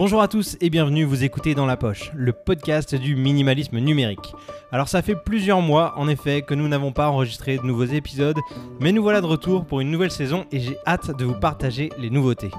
Bonjour à tous et bienvenue, vous écoutez Dans la Poche, le podcast du minimalisme numérique. Alors ça fait plusieurs mois en effet que nous n'avons pas enregistré de nouveaux épisodes, mais nous voilà de retour pour une nouvelle saison et j'ai hâte de vous partager les nouveautés.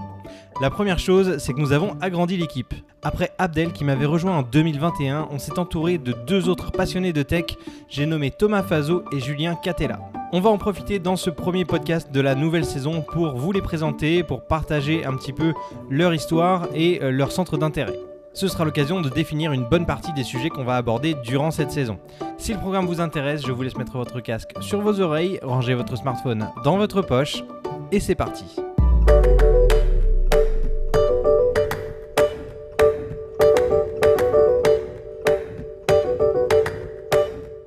La première chose, c'est que nous avons agrandi l'équipe. Après Abdel qui m'avait rejoint en 2021, on s'est entouré de deux autres passionnés de tech, j'ai nommé Thomas Fazo et Julien Catella. On va en profiter dans ce premier podcast de la nouvelle saison pour vous les présenter, pour partager un petit peu leur histoire et euh, leur centre d'intérêt. Ce sera l'occasion de définir une bonne partie des sujets qu'on va aborder durant cette saison. Si le programme vous intéresse, je vous laisse mettre votre casque sur vos oreilles, ranger votre smartphone dans votre poche, et c'est parti.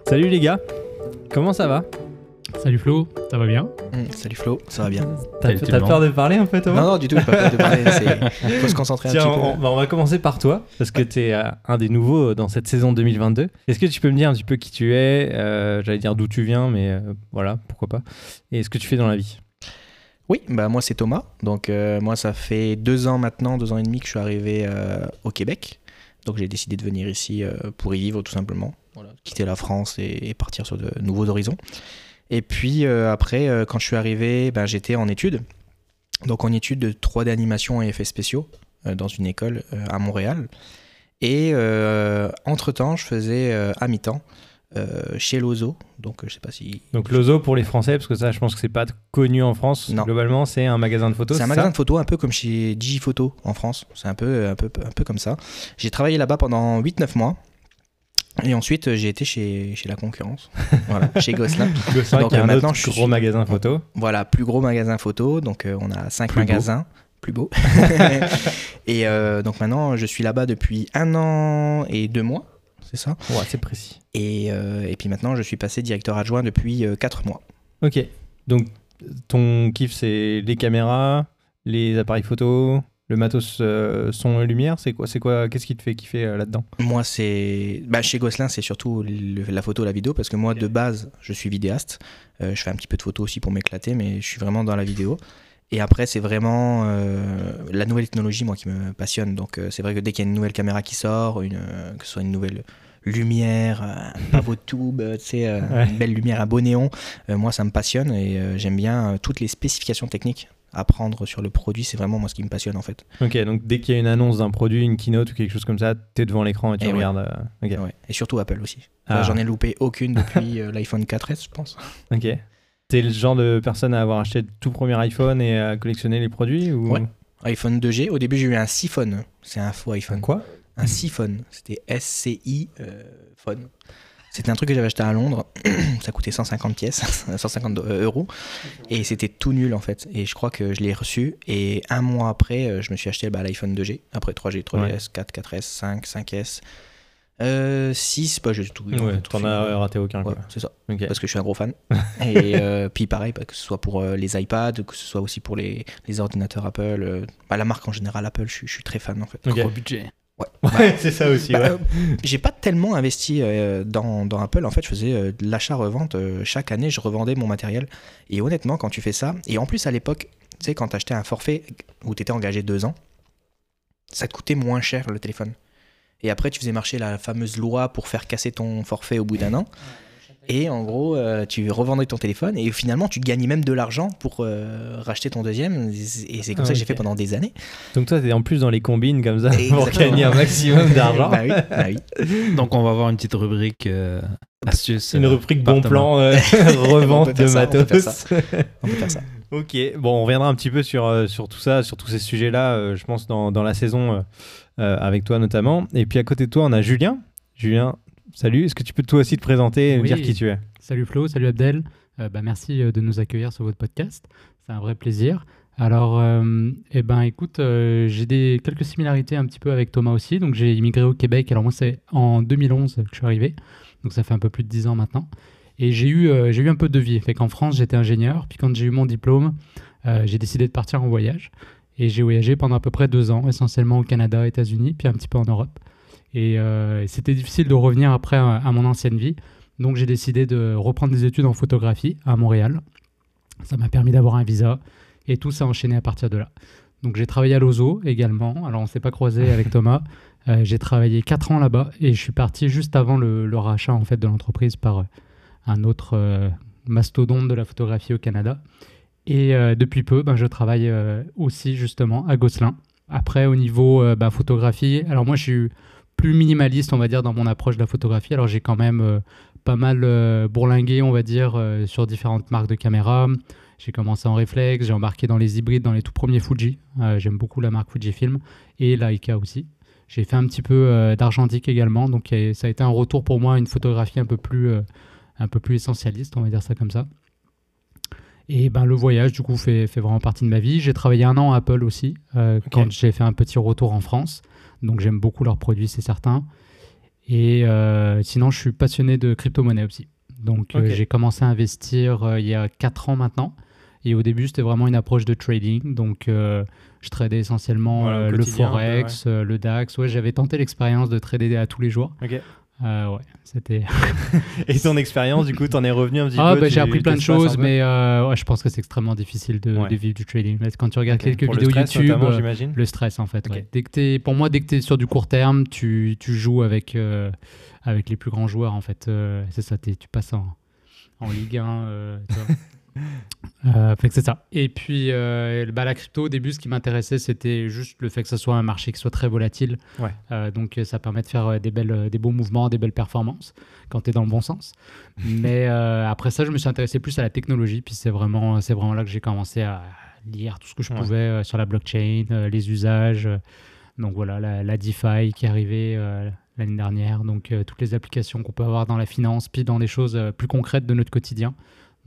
Salut les gars, comment ça va? Salut Flo, ça va bien Mmh, salut Flo, ça va bien. T'as peur de parler un peu Thomas Non, non, du tout, j'ai pas peur de parler. Il faut se concentrer Tiens, un petit peu. on, bah, on va commencer par toi, parce que tu es un des nouveaux euh, dans cette saison 2022. Est-ce que tu peux me dire un petit peu qui tu es euh, J'allais dire d'où tu viens, mais euh, voilà, pourquoi pas. Et ce que tu fais dans la vie Oui, bah moi c'est Thomas. Donc euh, moi ça fait deux ans maintenant, deux ans et demi que je suis arrivé euh, au Québec. Donc j'ai décidé de venir ici euh, pour y vivre tout simplement. Voilà, quitter la France et, et partir sur de nouveaux horizons. Et puis euh, après, euh, quand je suis arrivé, ben, j'étais en études. Donc en études de 3D animation et effets spéciaux euh, dans une école à Montréal. Et euh, entre-temps, je faisais euh, à mi-temps euh, chez Lozo. Donc je sais pas si... Donc Lozo pour les Français, parce que ça, je pense que c'est pas connu en France. Non. Globalement, c'est un magasin de photos. C'est un magasin de photos un peu comme chez Digiphoto en France. C'est un peu, un, peu, un peu comme ça. J'ai travaillé là-bas pendant 8-9 mois. Et ensuite, euh, j'ai été chez, chez la concurrence. voilà, chez Gosselin. Gosselin, Donc, qui est euh, un maintenant, autre je gros suis- magasin photo. Voilà, plus gros magasin photo. Donc, euh, on a 5 Plus beau. magasins. Plus beau. et euh, donc, maintenant, je suis là-bas depuis un an et deux mois. C'est ça? Ouais, c'est précis. Et, euh, et puis maintenant, je suis passé directeur adjoint depuis 4 mois. Ok. Donc, ton kiff, c'est les caméras, les appareils photo, le matos euh, son et lumière. C'est quoi C'est quoi Qu'est-ce qui te fait kiffer euh, là-dedans? Moi, c'est. Bah, chez Gosselin, c'est surtout le- la photo, la vidéo, parce que moi, de base, je suis vidéaste. Euh, je fais un petit peu de photos aussi pour m'éclater, mais je suis vraiment dans la vidéo. Et après, c'est vraiment euh, la nouvelle technologie, moi, qui me passionne. Donc, euh, c'est vrai que dès qu'il y a une nouvelle caméra qui sort, une, euh, que ce soit une nouvelle lumière, un pavot tube, tu sais, Ouais. une belle lumière, un beau néon, euh, moi, ça me passionne et euh, j'aime bien euh, toutes les spécifications techniques à prendre sur le produit. C'est vraiment moi ce qui me passionne, en fait. Ok, donc dès qu'il y a une annonce d'un produit, une keynote ou quelque chose comme ça, t'es devant l'écran et tu Et ouais. regardes. euh. Ouais. Et surtout Apple aussi. Ah. J'en ai loupé aucune depuis euh, l'iPhone 4S, je pense. Ok. T'es le genre de personne à avoir acheté le tout premier iPhone et à collectionner les produits ou... Ouais. iPhone 2G. Au début, j'ai eu un siphone. C'est un faux iPhone. Quoi? Un siphone. C'était SCI euh, phone. C'était un truc que j'avais acheté à Londres. Ça coûtait 150 pièces, 150 euros. Et c'était tout nul en fait. Et je crois que je l'ai reçu. Et un mois après, euh, je me suis acheté bah, l'iPhone 2G. Après 3G, 3GS, 4, 4S, 5, 5S. Euh, 6, pas j'ai tout. Ouais, t'en as raté aucun. Ouais, Quoi. c'est ça. Parce que je suis un gros fan. Et euh, puis pareil, bah, que ce soit pour euh, les iPads, que ce soit aussi pour les, les ordinateurs Apple, euh, bah, la marque en général Apple, je, suis- je suis très fan en fait. Ok. Gros budget. Ouais. Ouais, c'est ça aussi. Bah, ouais. euh, j'ai pas tellement investi euh, dans, dans Apple. En fait, je faisais euh, de l'achat-revente. euh, chaque année, je revendais mon matériel. Et honnêtement, quand tu fais ça, et en plus à l'époque, tu sais, quand tu achetais un forfait où tu étais engagé deux ans, ça te coûtait moins cher le téléphone. Et après, tu faisais marcher la fameuse loi pour faire casser ton forfait au bout d'un an. Et en gros, euh, tu revendais ton téléphone et finalement, tu gagnais même de l'argent pour euh, racheter ton deuxième. Et c'est comme Ah, ça que j'ai fait pendant des années. Donc toi, t'es en plus dans les combines comme ça pour gagner un maximum d'argent. bah oui, bah oui. Donc on va avoir une petite rubrique euh, astuce. Une euh, rubrique bon plan, euh, On revente de faire ça, on peut faire matos. On peut faire ça. Ok, bon, on reviendra un petit peu sur, euh, sur tout ça, sur tous ces sujets-là, euh, je pense, dans, dans la saison euh, euh, avec toi notamment. Et puis à côté de toi, on a Julien. Julien, salut. Est-ce que tu peux toi aussi te présenter et me Oui. dire qui tu es? Salut Flo, salut Abdel. Euh, bah, merci euh, de nous accueillir sur votre podcast. C'est un vrai plaisir. Alors, euh, eh ben, écoute, euh, j'ai des, quelques similarités un petit peu avec Thomas aussi. Donc, j'ai immigré au Québec. Alors, moi, c'est en 2011 que je suis arrivé. Donc, ça fait un peu plus de 10 ans maintenant. Et j'ai eu, euh, j'ai eu un peu de vie. Fait qu'en France, j'étais ingénieur. Puis, quand j'ai eu mon diplôme, j'ai décidé de partir en voyage. Et j'ai voyagé pendant à peu près deux ans, essentiellement au Canada, États-Unis, puis un petit peu en Europe. Et, euh, et c'était difficile de revenir après à, mon ancienne vie. Donc j'ai décidé de reprendre des études en photographie à Montréal. Ça m'a permis d'avoir un visa et tout s'est enchaîné à partir de là. Donc j'ai travaillé à Lozo également. Alors on s'est pas croisé avec Thomas. j'ai travaillé 4 ans là-bas et je suis parti juste avant le, le rachat en fait de l'entreprise par un autre mastodonte de la photographie au Canada. Et depuis peu, ben, je travaille aussi justement à Gosselin. Après, au niveau ben, photographie, alors moi je suis plus minimaliste, on va dire, dans mon approche de la photographie. Alors j'ai quand même pas mal euh, bourlingué, on va dire, euh, sur différentes marques de caméras. J'ai commencé en réflexe, j'ai embarqué dans les hybrides, dans les tout premiers Fuji. Euh, j'aime beaucoup la marque Fujifilm et Leica aussi. J'ai fait un petit peu d'argentique également, donc ça a été un retour pour moi, une photographie un peu plus, un peu plus essentialiste, on va dire ça comme ça. Et ben, le voyage, du coup, fait, fait vraiment partie de ma vie. J'ai travaillé un an à Apple aussi, quand j'ai fait un petit retour en France. Donc j'aime beaucoup leurs produits, c'est certain. Et euh, sinon, je suis passionné de crypto-monnaie aussi. Donc, euh, j'ai commencé à investir euh, il y a 4 ans maintenant. Et au début, c'était vraiment une approche de trading. Donc, je tradais essentiellement le Forex, le DAX. Ouais, j'avais tenté l'expérience de trader à tous les jours. Ok. Euh, ouais, c'était. et ton expérience, du coup, t'en es revenu un petit ah, peu bah, J'ai appris plein de choses, mais euh, ouais, je pense que c'est extrêmement difficile de, vivre du trading. Quand tu regardes quelques vidéos YouTube, euh, le stress en fait. Dès que pour moi, dès que tu es sur du court terme, tu, tu joues avec, avec les plus grands joueurs en fait. c'est ça, tu passes en, en Ligue 1. Euh, fait que c'est ça. Et puis, euh, bah, la crypto, au début, ce qui m'intéressait, c'était juste le fait que ce soit un marché qui soit très volatile. Euh, donc, ça permet de faire des, belles, des beaux mouvements, des belles performances quand tu es dans le bon sens. Mais après ça, je me suis intéressé plus à la technologie. Puis, c'est vraiment, c'est vraiment là que j'ai commencé à lire tout ce que je pouvais sur la blockchain, les usages. donc, voilà, la, la DeFi qui est arrivée l'année dernière. Donc, toutes les applications qu'on peut avoir dans la finance, puis dans des choses plus concrètes de notre quotidien.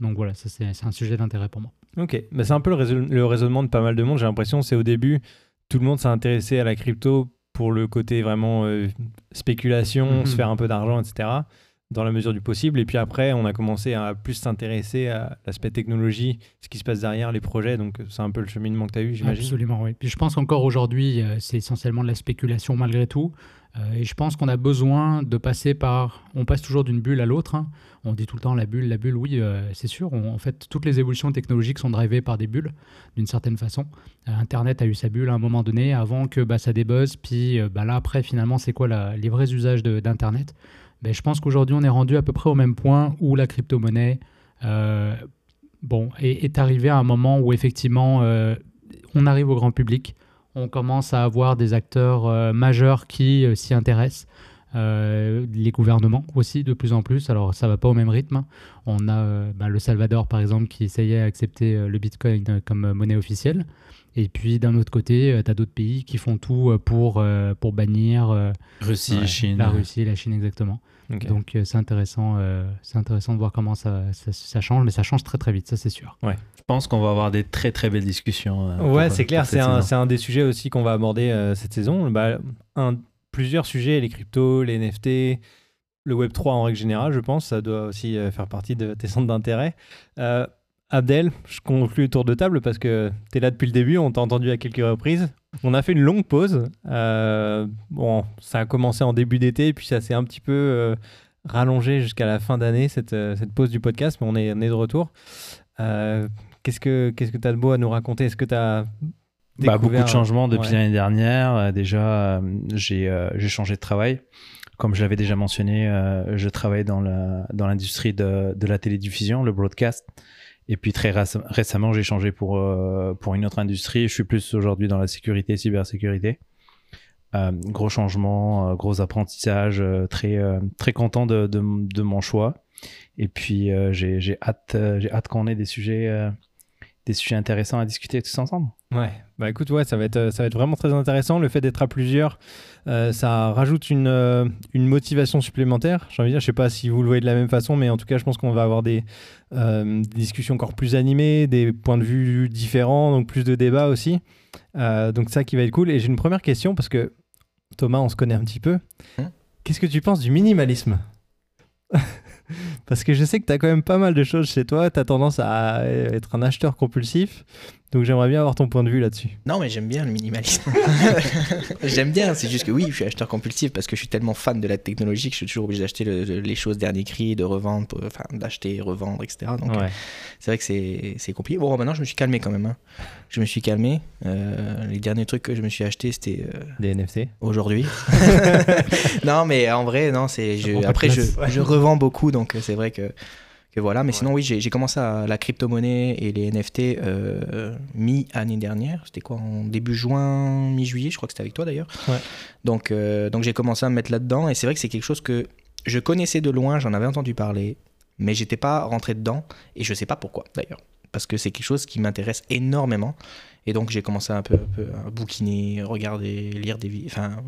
Donc voilà, ça c'est un sujet d'intérêt pour moi. Ok, bah, c'est un peu le, raisonnement de pas mal de monde. J'ai l'impression c'est au début, tout le monde s'est intéressé à la crypto pour le côté vraiment euh, spéculation, mhm. se faire un peu d'argent, etc. Dans la mesure du possible. Et puis après, on a commencé à plus s'intéresser à l'aspect technologie, ce qui se passe derrière les projets. Donc c'est un peu le cheminement que tu as eu, j'imagine. Absolument, oui. Puis je pense qu'encore aujourd'hui, euh, c'est essentiellement de la spéculation malgré tout. Euh, et je pense qu'on a besoin de passer par. On passe toujours d'une bulle à l'autre. Hein. On dit tout le temps la bulle, la bulle, oui, euh, c'est sûr. en fait, toutes les évolutions technologiques sont drivées par des bulles, d'une certaine façon. Euh, Internet a eu sa bulle à un moment donné, avant que bah, ça débuzz. Puis bah, là, après, finalement, c'est quoi les vrais usages d'Internet? Ben, Je pense qu'aujourd'hui, on est rendu à peu près au même point où la crypto-monnaie bon, est arrivée à un moment où, effectivement, on arrive au grand public on commence à avoir des acteurs euh, majeurs qui euh, s'y intéressent. Euh, les gouvernements aussi de plus en plus. Alors ça va pas au même rythme. On a bah, le Salvador par exemple qui essayait d'accepter le Bitcoin comme monnaie officielle. Et puis d'un autre côté, tu as d'autres pays qui font tout pour, pour bannir Russie, Chine. La Russie, la Chine exactement. Donc c'est intéressant, c'est intéressant de voir comment ça, ça, change, mais ça change très très vite, ça c'est sûr. Ouais pense qu'on va avoir des très très belles discussions. Euh, ouais, c'est clair, c'est un, un, des sujets aussi qu'on va aborder euh, cette saison. Bah, un, plusieurs sujets, les cryptos, les NFT, le Web3 en règle générale, je pense, ça doit aussi euh, faire partie de tes centres d'intérêt. Abdel, je conclue le tour de table parce que tu es là depuis le début, on t'a entendu à quelques reprises. On a fait une longue pause. bon, ça a commencé en début d'été, puis ça s'est un petit peu rallongé jusqu'à la fin d'année, cette, cette, pause du podcast, mais on est, on est de retour. Qu'est-ce que qu'est-ce que tu as de beau à nous raconter? Est-ce que tu as bah, beaucoup de changements depuis l'année dernière. Euh, déjà, euh, j'ai euh, j'ai changé de travail. Comme je l'avais déjà mentionné, je travaille dans la dans l'industrie de, de la télédiffusion, le broadcast. Et puis très récemment, j'ai changé pour pour une autre industrie. Je suis plus aujourd'hui dans la sécurité, cybersécurité. gros changement, gros apprentissage, très très content de, de, de mon choix. Et puis j'ai hâte j'ai hâte qu'on ait des sujets des sujets intéressants à discuter tous ensemble. Ouais, bah écoute, ouais, ça va être, ça va être vraiment très intéressant. Le fait d'être à plusieurs, euh, ça rajoute une, euh, une motivation supplémentaire. J'ai envie de dire, je sais pas si vous le voyez de la même façon, mais en tout cas, je pense qu'on va avoir des, euh, discussions encore plus animées, des points de vue différents, donc plus de débats aussi. donc ça qui va être cool. Et j'ai une première question parce que Thomas, on se connaît un petit peu. Hein? Qu'est-ce que tu penses du minimalisme? Parce que je sais que tu as quand même pas mal de choses chez toi. Tu as tendance à être un acheteur compulsif. Donc j'aimerais bien avoir ton point de vue là-dessus. Non, mais j'aime bien le minimalisme. j'aime bien, c'est juste que oui, je suis acheteur compulsif parce que je suis tellement fan de la technologie que je suis toujours obligé d'acheter les choses dernier cri, de revendre, enfin d'acheter, revendre, etc. Donc c'est vrai que c'est compliqué. Bon, maintenant, je me suis calmé quand même. Hein. Je me suis calmé. les derniers trucs que je me suis acheté, c'était. Des NFT Aujourd'hui. non, mais en vrai, non, c'est. Après, je, je, revends beaucoup, donc c'est vrai que voilà. Mais sinon, oui, j'ai commencé à la crypto-monnaie et les NFT euh, mi-année dernière. C'était quoi En début juin, mi-juillet, je crois que c'était avec toi d'ailleurs. Donc, euh, donc j'ai commencé à me mettre là-dedans. Et c'est vrai que c'est quelque chose que je connaissais de loin, j'en avais entendu parler, mais j'étais pas rentré dedans. Et je sais pas pourquoi d'ailleurs. Parce que c'est quelque chose qui m'intéresse énormément. Et donc j'ai commencé un peu, un peu à bouquiner, regarder, lire des, enfin,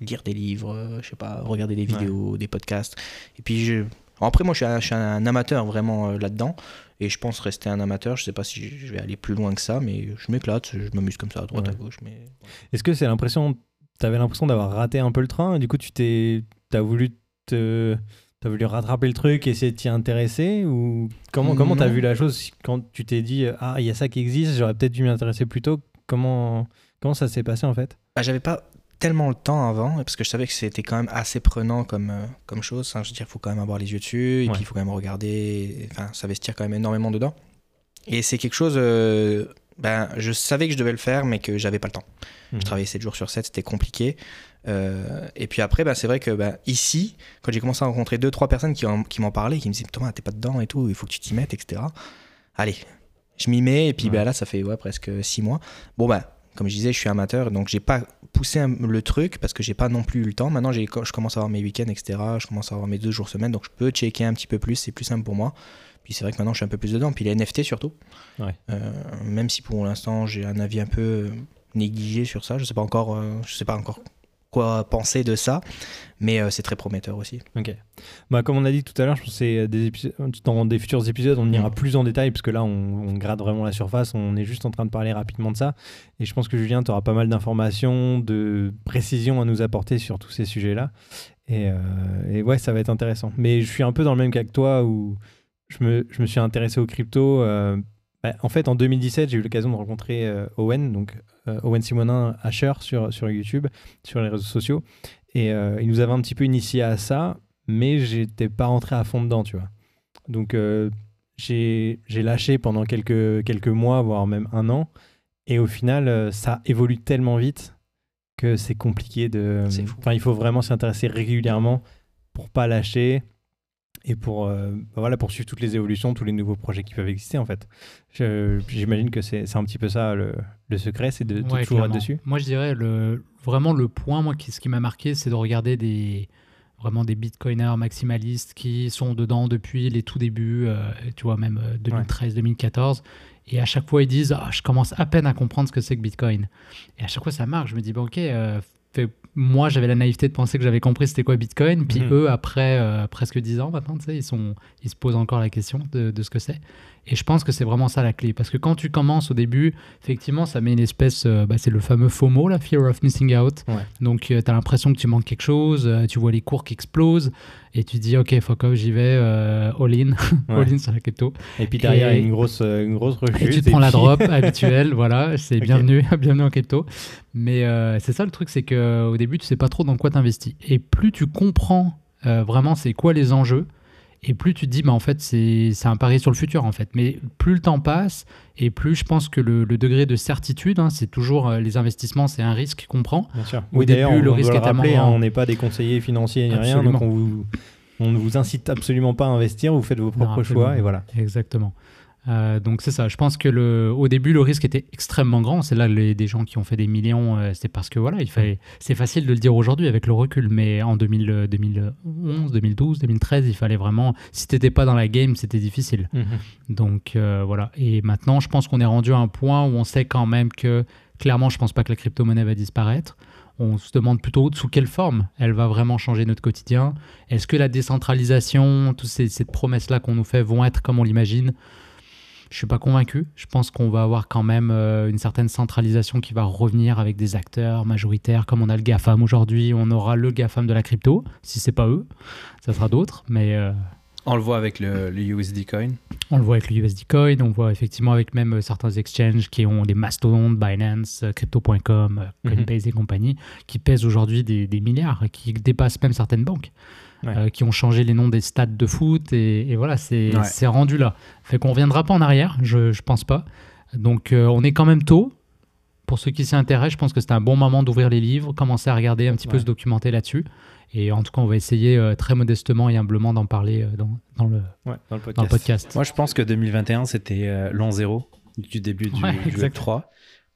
lire des livres, je sais pas, regarder des vidéos, des podcasts. Et puis je après, moi, je suis un, amateur vraiment euh, là-dedans. Et je pense rester un amateur. Je sais pas si je vais aller plus loin que ça, mais je m'éclate, je m'amuse comme ça à droite, à gauche. Mais... Est-ce que c'est l'impression. Tu avais l'impression d'avoir raté un peu le train et du coup, tu t'es. as voulu te. T'as voulu rattraper le truc, essayer de t'y intéresser ou comment comment t'as vu la chose quand tu t'es dit ah il y a ça qui existe, j'aurais peut-être dû m'y intéresser plus tôt. Comment comment ça s'est passé en fait? Bah, j'avais pas tellement le temps avant, parce que je savais que c'était quand même assez prenant comme, euh, comme chose. je veux dire, il faut quand même avoir les yeux dessus, et puis il faut quand même regarder, enfin, s'investir quand même énormément dedans. Et c'est quelque chose, euh, ben, je savais que je devais le faire, mais que j'avais pas le temps. Je mhm. travaillais 7 jours sur 7, c'était compliqué. Euh, et puis après, ben, c'est vrai que ben, ici, quand j'ai commencé à rencontrer deux, trois personnes qui, qui m'en parlaient, qui me disaient Thomas, t'es pas dedans et tout, il faut que tu t'y mettes, etc. Allez, je m'y mets, et puis ben, là, ça fait ouais, presque 6 mois. Bon, ben, comme je disais, je suis amateur, donc j'ai pas poussé le truc parce que j'ai pas non plus eu le temps. Maintenant, je commence à avoir mes week-ends, etc. Je commence à avoir mes deux jours semaine, donc je peux checker un petit peu plus, c'est plus simple pour moi. Puis c'est vrai que maintenant, je suis un peu plus dedans. Puis les NFT surtout. Euh, même si pour l'instant, j'ai un avis un peu négligé sur ça, je sais pas encore, euh, je sais pas encore quoi penser de ça, mais euh, c'est très prometteur aussi. Ok. Bah, comme on a dit tout à l'heure, je pense que des dans des futurs épisodes, on ira mm. plus en détail, parce que là, on, grade vraiment la surface, on est juste en train de parler rapidement de ça. Et je pense que Julien, tu auras pas mal d'informations, de précisions à nous apporter sur tous ces sujets-là. Et, euh, et, ouais, ça va être intéressant. Mais je suis un peu dans le même cas que toi, où je me, je me suis intéressé aux crypto. Euh, bah, en fait, en 2017, j'ai eu l'occasion de rencontrer Owen, donc euh, Owen Simonin Asher sur, sur YouTube, sur les réseaux sociaux. Et euh, il nous avait un petit peu initié à ça, mais j'étais pas rentré à fond dedans, tu vois. Donc euh, j'ai lâché pendant quelques, quelques mois, voire même un an. Et au final, ça évolue tellement vite que c'est compliqué de. Enfin, il faut vraiment s'y intéresser régulièrement pour pas lâcher et pour euh, bah voilà pour suivre toutes les évolutions, tous les nouveaux projets qui peuvent exister en fait. J'imagine que c'est un petit peu ça le, le secret, c'est de, toujours être dessus. Moi je dirais le, vraiment le point, moi qui, ce qui m'a marqué, c'est de regarder des vraiment des bitcoiners maximalistes qui sont dedans depuis les tout débuts, euh, tu vois même 2013-2014. Euh, et à chaque fois ils disent, ah, je commence à peine à comprendre ce que c'est que Bitcoin. Et à chaque fois ça marche. Je me dis, bon ok, moi, j'avais la naïveté de penser que j'avais compris c'était quoi Bitcoin. Puis mhm. eux, après euh, presque 10 ans maintenant, tu sais, ils, sont, ils se posent encore la question de, de ce que c'est. Et je pense que c'est vraiment ça la clé. Parce que quand tu commences au début, effectivement, ça met une espèce. Euh, bah, c'est le fameux FOMO, la Fear of Missing Out. Donc, euh, tu as l'impression que tu manques quelque chose, tu vois les cours qui explosent, et tu dis, OK, fuck off, j'y vais, all-in, all-in sur la crypto. Et puis derrière, il y a une grosse, une grosse rechute. Et tu prends la drop habituelle, voilà, c'est bienvenue, bienvenue en crypto. Mais c'est ça le truc, c'est qu'au début, tu sais pas trop dans quoi t'investis. Et plus tu comprends vraiment c'est quoi les enjeux, et plus tu te dis, bah, en fait, c'est un pari sur le futur, en fait. Mais plus le temps passe, et plus je pense que le, degré de certitude, hein, c'est toujours euh, les investissements, c'est un risque qu'on prend. Bien sûr. Au oui, début, le risque est rappeler, hein, on n'est pas des conseillers financiers ni rien, donc on vous, on ne vous incite absolument pas à investir, vous faites vos propres choix, et voilà. Exactement. Euh, donc c'est ça. Je pense que le, au début le risque était extrêmement grand. C'est là les, des gens qui ont fait des millions. Euh, c'est parce que voilà, il fallait. C'est facile de le dire aujourd'hui avec le recul, mais en 2000, 2011, 2012, 2013, il fallait vraiment. Si t'étais pas dans la game, c'était difficile. Mhm. Donc euh, voilà. Et maintenant, je pense qu'on est rendu à un point où on sait quand même que clairement, je pense pas que la crypto-monnaie va disparaître. On se demande plutôt sous quelle forme elle va vraiment changer notre quotidien. Est-ce que la décentralisation, toutes ces, ces promesses-là qu'on nous fait vont être comme on l'imagine? Je suis pas convaincu. Je pense qu'on va avoir quand même euh, une certaine centralisation qui va revenir avec des acteurs majoritaires, comme on a le GAFAM aujourd'hui. On aura le GAFAM de la crypto. Si c'est pas eux, ça sera d'autres. Mais euh, On le voit avec le, USD Coin. On le voit avec le USD Coin, on voit effectivement avec même euh, certains exchanges qui ont des mastodontes, Binance, euh, Crypto.com, euh, mhm. Coinbase et compagnie, qui pèsent aujourd'hui des, milliards, qui dépassent même certaines banques. Qui ont changé les noms des stades de foot et, voilà, c'est rendu là. Fait qu'on reviendra pas en arrière, je, je pense pas. Donc on est quand même tôt. Pour ceux qui s'y intéressent, je pense que c'est un bon moment d'ouvrir les livres, commencer à regarder un petit peu se documenter là-dessus. Et en tout cas, on va essayer euh, très modestement et humblement d'en parler euh, dans, dans, le, dans, le podcast. Moi, je pense que 2021, c'était euh, l'an zéro du début du, Web 3.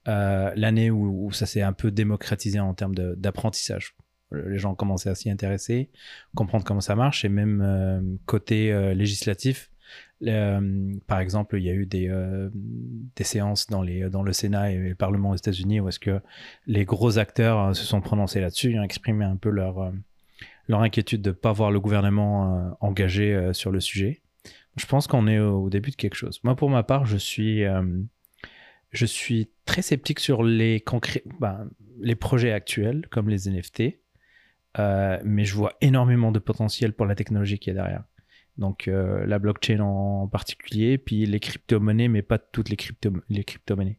L'année où, ça s'est un peu démocratisé en termes d'apprentissage. Les gens commencé à s'y intéresser, comprendre comment ça marche, et même côté législatif, par exemple, il y a eu des, séances dans, le Sénat et le Parlement aux États-Unis où est-ce que les gros acteurs se sont prononcés là-dessus, ont exprimé un peu leur, inquiétude de ne pas voir le gouvernement euh, engagé euh, sur le sujet. Je pense qu'on est au, début de quelque chose. Moi, pour ma part, je suis, euh, très sceptique sur ben, les projets actuels, comme les NFT, mais je vois énormément de potentiel pour la technologie qui est derrière. Donc la blockchain en, particulier, puis les crypto-monnaies, mais pas toutes les, crypto les crypto-monnaies.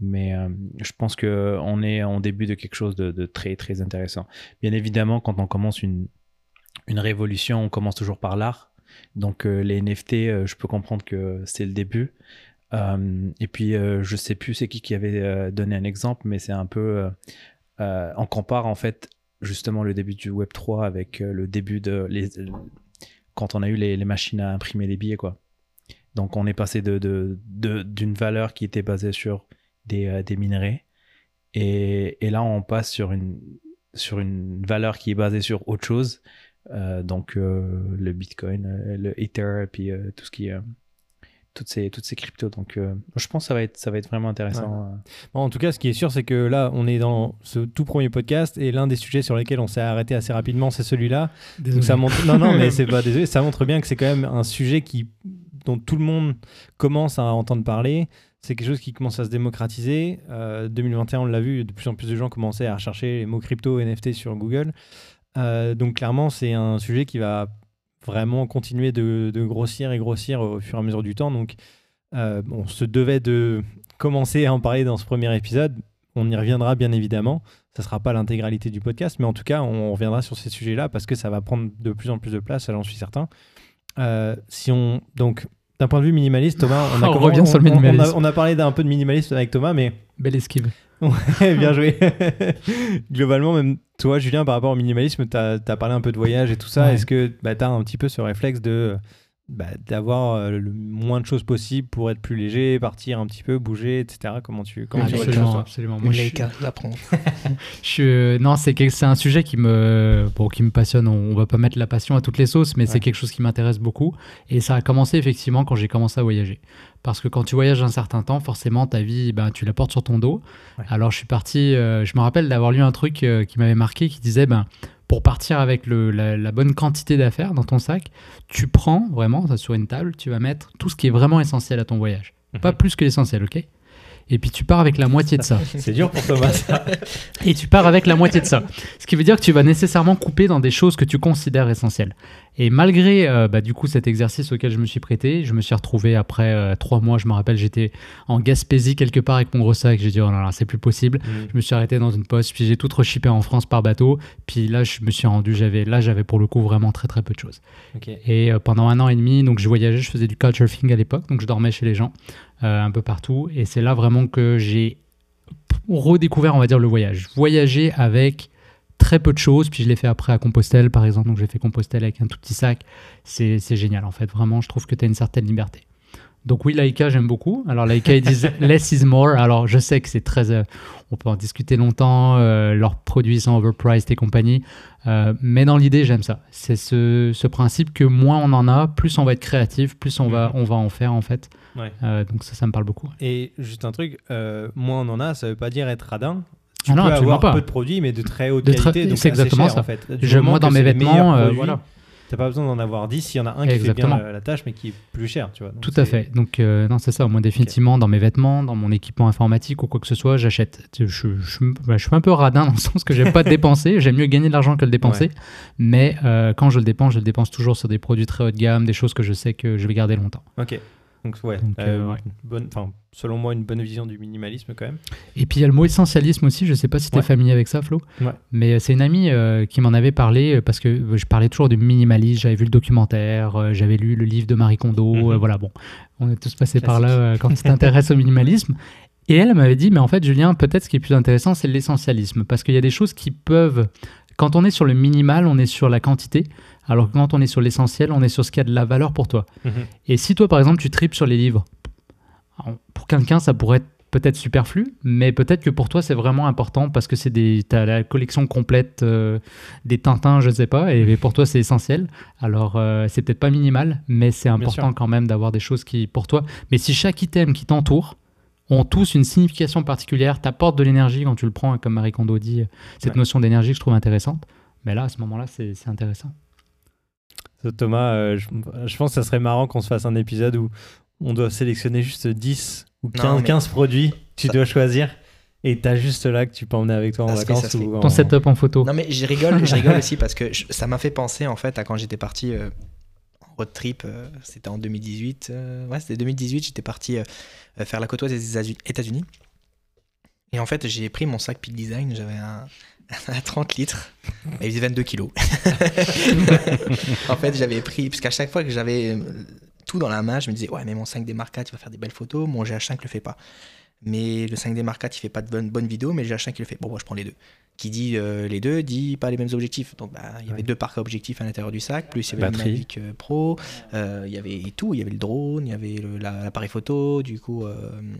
Mais euh, je pense qu'on est en début de quelque chose de, très très intéressant. Bien évidemment, quand on commence une, une révolution, on commence toujours par l'art. Donc euh, les NFT, euh, je peux comprendre que c'est le début. et puis je sais plus c'est qui qui avait donné un exemple, mais c'est un peu... on compare en fait justement le début du Web 3 avec le début de... Les, quand on a eu les, machines à imprimer les billets, quoi. Donc on est passé de, d'une de, d'une valeur qui était basée sur euh, des, minerais. Et, et, là, on passe sur une, sur une valeur qui est basée sur autre chose. Euh, donc, euh, le Bitcoin, le Ether, et puis tout ce qui est toutes ces, toutes ces cryptos. Donc, je pense que ça va être, ça va être vraiment intéressant. en tout cas, ce qui est sûr, c'est que là, on est dans ce tout premier podcast et l'un des sujets sur lesquels on s'est arrêté assez rapidement, c'est celui-là. Donc, ça montre... Non, non, mais c'est pas désolé. Ça montre bien que c'est quand même un sujet qui, dont tout le monde commence à entendre parler c'est quelque chose qui commence à se démocratiser. 2021, euh, on l'a vu, de plus en plus de gens commençaient à rechercher les mots crypto, NFT sur Google. Euh, donc clairement, c'est un sujet qui va vraiment continuer de, grossir et grossir au fur et à mesure du temps. Donc euh, on se devait de commencer à en parler dans ce premier épisode. On y reviendra bien évidemment. Ça ne sera pas l'intégralité du podcast, mais en tout cas, on reviendra sur ces sujets-là parce que ça va prendre de plus en plus de place, j'en suis certain. si on donc d'un point de vue minimaliste, Thomas, on, a, on revient sur le minimalisme. On a, parlé d'un peu de minimalisme avec Thomas, mais. Belle esquive. Ouais, bien joué. Globalement, même toi, Julien, par rapport au minimalisme, tu as, parlé un peu de voyage et tout ça. Est-ce que bah, tu as un petit peu ce réflexe de bah, d'avoir euh, le moins de choses possible pour être plus léger, partir un petit peu, bouger, etc. Comment tu comment absolument, tu absolument, absolument. Moi, je je euh, non, c'est c'est un sujet qui me bon, qui me passionne. On, va pas mettre la passion à toutes les sauces, mais c'est quelque chose qui m'intéresse beaucoup. Et ça a commencé effectivement quand j'ai commencé à voyager. Parce que quand tu voyages un certain temps, forcément, ta vie, ben, tu la portes sur ton dos. Alors, je suis parti, euh, je me rappelle d'avoir lu un truc qui m'avait marqué qui disait, ben, pour partir avec la, bonne quantité d'affaires dans ton sac, tu prends vraiment, sur une table, tu vas mettre tout ce qui est vraiment essentiel à ton voyage. Mhm. Pas plus que l'essentiel, ok? Et puis tu pars avec la moitié de ça. C'est dur pour Thomas. Ça. et tu pars avec la moitié de ça. Ce qui veut dire que tu vas nécessairement couper dans des choses que tu considères essentielles. Et malgré euh, bah, du coup cet exercice auquel je me suis prêté, je me suis retrouvé après euh, trois mois, je me rappelle, j'étais en Gaspésie quelque part avec mon gros sac. J'ai dit oh non, là, c'est plus possible. Mm. Je me suis arrêté dans une poste, puis j'ai tout rechippé en France par bateau. Puis là, je me suis rendu, j'avais là, j'avais pour le coup vraiment très très peu de choses. Et euh, pendant un an et demi, donc je voyageais, je faisais du couchsurfing à l'époque, donc je dormais chez les gens un peu partout. Et c'est là vraiment que j'ai redécouvert, on va dire, le voyage. Voyager avec très peu de choses. Puis je l'ai fait après à Compostelle, par exemple. Donc j'ai fait Compostelle avec un tout petit sac. C'est génial, en fait. Vraiment, je trouve que tu as une certaine liberté. Donc oui, Laika, j'aime beaucoup. Alors Laika, ils disent less is more. Alors je sais que c'est très... Euh, on peut en discuter longtemps. Euh, leurs produits sont overpriced et compagnie. Euh, mais dans l'idée, j'aime ça. C'est ce, ce, principe que moins on en a, plus on va être créatif, plus on, va, mhm. on va en faire, en fait. donc ça, ça me parle beaucoup. Et juste un truc, moins on en a, ça veut pas dire être radin. Tu ah peux avoir peu de produits, mais de très haute qualité. C'est exactement ça. En fait. Je, moi, dans mes vêtements, voilà. T'as pas besoin d'en avoir 10 s'il y en a un qui fait bien la, tâche mais qui est plus cher, tu vois. Tout à fait. Donc, euh, non, c'est ça. Moi, définitivement, dans mes vêtements, dans mon équipement informatique ou quoi que ce soit, j'achète. Je, je, bah, je, suis un peu radin dans le sens que j'aime pas dépenser. J'aime mieux gagner de l'argent que le dépenser. Mais euh, quand je le dépense, je le dépense toujours sur des produits très haut de gamme, des choses que je sais que je vais garder longtemps. Ok. Donc, ouais, euh, bonne, selon moi, une bonne vision du minimalisme quand même. Et puis, il y a le mot essentialisme aussi. Je sais pas si tu es familier avec ça, Flo. Mais euh, c'est une amie euh, qui m'en avait parlé parce que je parlais toujours du minimalisme. J'avais vu le documentaire, j'avais lu le livre de Marie Kondo. Mhm. voilà, bon, on est tous passés par là quand tu t'intéresses au minimalisme. Et elle m'avait dit, mais en fait, Julien, peut-être ce qui est plus intéressant, c'est l'essentialisme. Parce qu'il y a des choses qui peuvent. Quand on est sur le minimal, on est sur la quantité. Alors que quand on est sur l'essentiel, on est sur ce qui a de la valeur pour toi. Mhm. Et si toi, par exemple, tu tripes sur les livres, pour quelqu'un, ça pourrait être peut-être superflu, mais peut-être que pour toi, c'est vraiment important parce que c'est des, as la collection complète euh, des Tintins, je ne sais pas, et, pour toi, c'est essentiel. Alors, euh, c'est peut-être pas minimal, mais c'est important quand même d'avoir des choses qui, pour toi. Mais si chaque item qui t'entoure ont tous une signification particulière, t'apporte de l'énergie quand tu le prends, comme Marie Kondo dit, cette notion d'énergie que je trouve intéressante. Mais là, à ce moment-là, c'est intéressant. Thomas, euh, je, pense que ça serait marrant qu'on se fasse un épisode où on doit sélectionner juste 10 ou 15, produits que tu dois choisir. Et t'as juste là que tu peux emmener avec toi en vacances ou ton setup en photo. Non mais je rigole, je rigole aussi parce que ça m'a fait penser en fait à quand j'étais parti euh, en road trip. Euh, c'était en 2018. ouais, c'était 2018. J'étais parti faire la côte ouest des États-Unis. Et en fait, j'ai pris mon sac Peak Design. J'avais un, à 30 litres. il faisait 22 kilos. en fait, j'avais pris, parce qu'à chaque fois que j'avais euh, tout dans la main, je me disais, ouais, mais mon 5D Mark IV, il va faire des belles photos, mon GH5 le fait pas. Mais le 5D Mark IV, il fait pas de bonnes bonne vidéos, mais le GH5, il le fait. Bon, moi, je prends les deux. Qui dit euh, les deux, dit pas les mêmes objectifs. Donc, bah, il y avait deux parcs objectifs à l'intérieur du sac, plus il y avait le Mavic euh, Pro, il y avait tout, il y avait le drone, il y avait l'appareil photo, du coup,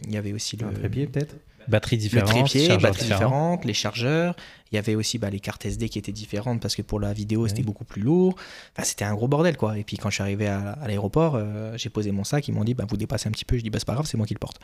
il y avait aussi le. trépied, peut-être? Batteries différentes, le trépied, batteries différentes, les chargeurs. Il y avait aussi bah, les cartes SD qui étaient différentes parce que pour la vidéo c'était beaucoup plus lourd. Enfin, c'était un gros bordel quoi. Et puis quand je suis arrivé à, l'aéroport, euh, j'ai posé mon sac, ils m'ont dit bah, vous dépassez un petit peu. Je dis bah c'est pas grave, c'est moi qui le porte.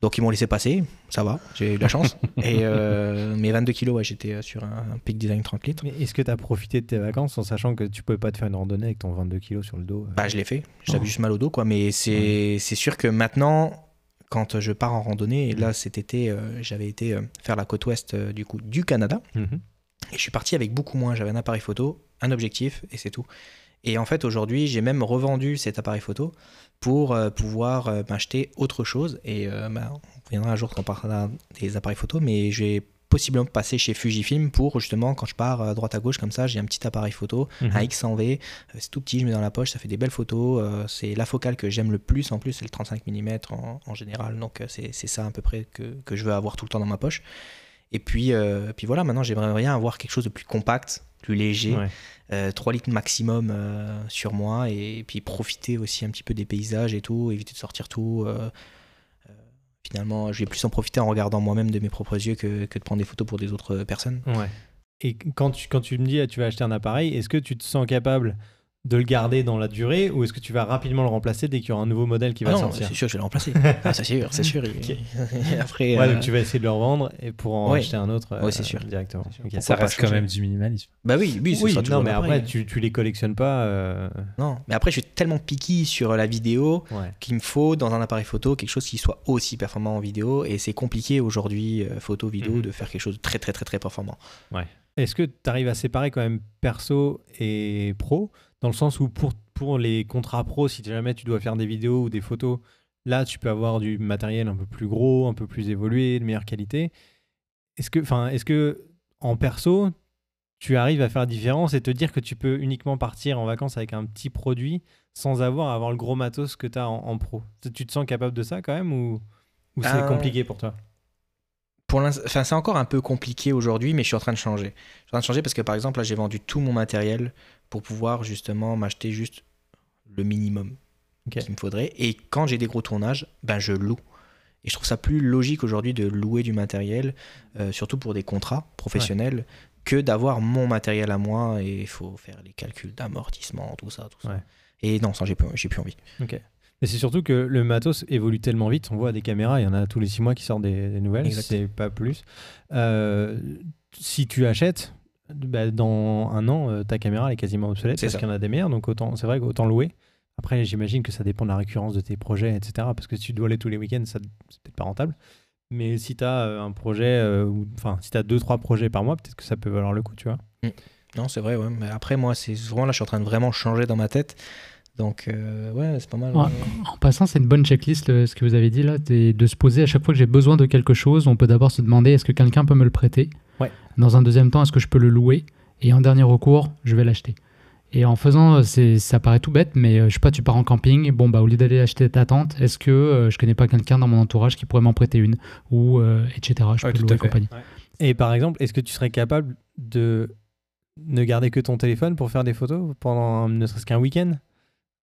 Donc ils m'ont laissé passer, ça va, j'ai eu de la chance. et euh, mes 22 kilos, ouais, j'étais euh, sur un, Peak Design 30 litres. Est-ce que tu as profité de tes vacances en sachant que tu pouvais pas te faire une randonnée avec ton 22 kilos sur le dos Bah je l'ai fait, j'avais oh. juste mal au dos quoi. Mais c'est sûr que maintenant, quand je pars en randonnée, et là cet été, euh, j'avais été euh, faire la côte ouest euh, du coup du Canada. Mhm. Et je suis parti avec beaucoup moins. J'avais un appareil photo, un objectif, et c'est tout. Et en fait, aujourd'hui, j'ai même revendu cet appareil photo pour pouvoir m'acheter autre chose. Et bah, on viendra un jour quand on parlera des appareils photo, mais j'ai possiblement passer chez Fujifilm pour justement quand je pars à droite à gauche comme ça j'ai un petit appareil photo mhm. un X100V euh, c'est tout petit je mets dans la poche ça fait des belles photos euh, c'est la focale que j'aime le plus en plus c'est le 35 mm en, général donc euh, c'est ça à peu près que, que, je veux avoir tout le temps dans ma poche et puis, puis voilà maintenant j'aimerais bien avoir quelque chose de plus compact plus léger 3 litres maximum sur moi et, et, puis profiter aussi un petit peu des paysages et tout éviter de sortir tout finalement, je vais plus en profiter en regardant moi-même de mes propres yeux que, que, de prendre des photos pour des autres personnes. Ouais. Et quand tu, quand tu me dis tu vas acheter un appareil, est-ce que tu te sens capable de le garder dans la durée ou est-ce que tu vas rapidement le remplacer dès qu'il y aura un nouveau modèle qui va ah sortir C'est sûr, je vais le remplacer. ah, c'est sûr, c'est sûr. Après, ouais, donc tu vas essayer de le revendre et pour en acheter un autre euh, c'est sûr. directement. Ça reste quand même du minimalisme. Bah oui, oui, oui non, mais après, tu, tu les collectionnes pas. Euh... Non, mais après, je suis tellement picky sur la vidéo qu'il me faut dans un appareil photo quelque chose qui soit aussi performant en vidéo et c'est compliqué aujourd'hui, euh, photo, vidéo, mhm. de faire quelque chose de très, très, très, très performant. Ouais. Est-ce que tu arrives à séparer quand même perso et pro? Dans le sens où pour pour les contrats pro, si jamais tu dois faire des vidéos ou des photos, là, tu peux avoir du matériel un peu plus gros, un peu plus évolué, de meilleure qualité. Est-ce que, enfin, est-ce que en perso, tu arrives à faire la différence et te dire que tu peux uniquement partir en vacances avec un petit produit sans avoir à avoir le gros matos que tu as en, pro? Tu te sens capable de ça quand même ou, ou c'est euh, compliqué pour toi? Pour enfin, c'est encore un peu compliqué aujourd'hui, mais je suis en train de changer. Je suis en train de changer parce que par exemple, là, j'ai vendu tout mon matériel pour pouvoir justement m'acheter juste le minimum qu'il me faudrait. Et quand j'ai des gros tournages, ben je loue. Et je trouve ça plus logique aujourd'hui de louer du matériel, euh, surtout pour des contrats professionnels, que d'avoir mon matériel à moi et il faut faire les calculs d'amortissement, tout ça, tout ça. Et non, ça, j'ai plus, plus envie. Mais c'est surtout que le matos évolue tellement vite. On voit des caméras, il y en a tous les six mois qui sortent des, nouvelles, c'est pas plus. Euh, si tu achètes, bah, dans un an, ta caméra elle est quasiment obsolète parce qu'il y en a des meilleures, donc autant, c'est vrai qu'autant louer. Après, j'imagine que ça dépend de la récurrence de tes projets, etc. Parce que si tu dois aller tous les week-ends, ça c'est peut-être pas rentable. Mais si tu as un projet, enfin, si tu as deux, trois projets par mois, peut-être que ça peut valoir le coup, tu vois. Mm. Non, c'est vrai, ouais. Mais après, moi, c'est vraiment là, je suis en train de vraiment changer dans ma tête. Donc, euh, ouais, c'est pas mal. En passant, c'est une bonne checklist, ce que vous avez dit là, de se poser à chaque fois que j'ai besoin de quelque chose, on peut d'abord se demander est-ce que quelqu'un peut me le prêter? Ouais. Dans un deuxième temps, est-ce que je peux le louer? Et en dernier recours, je vais l'acheter. Et en faisant, ça paraît tout bête, mais euh, je sais pas, tu pars en camping, bon, bah, au lieu d'aller acheter ta tente, est-ce que euh, je connais pas quelqu'un dans mon entourage qui pourrait m'en prêter une? Ou, etc. Je peux louer compagnie. Et par exemple, est-ce que tu serais capable de ne garder que ton téléphone pour faire des photos pendant ne serait-ce qu'un week-end?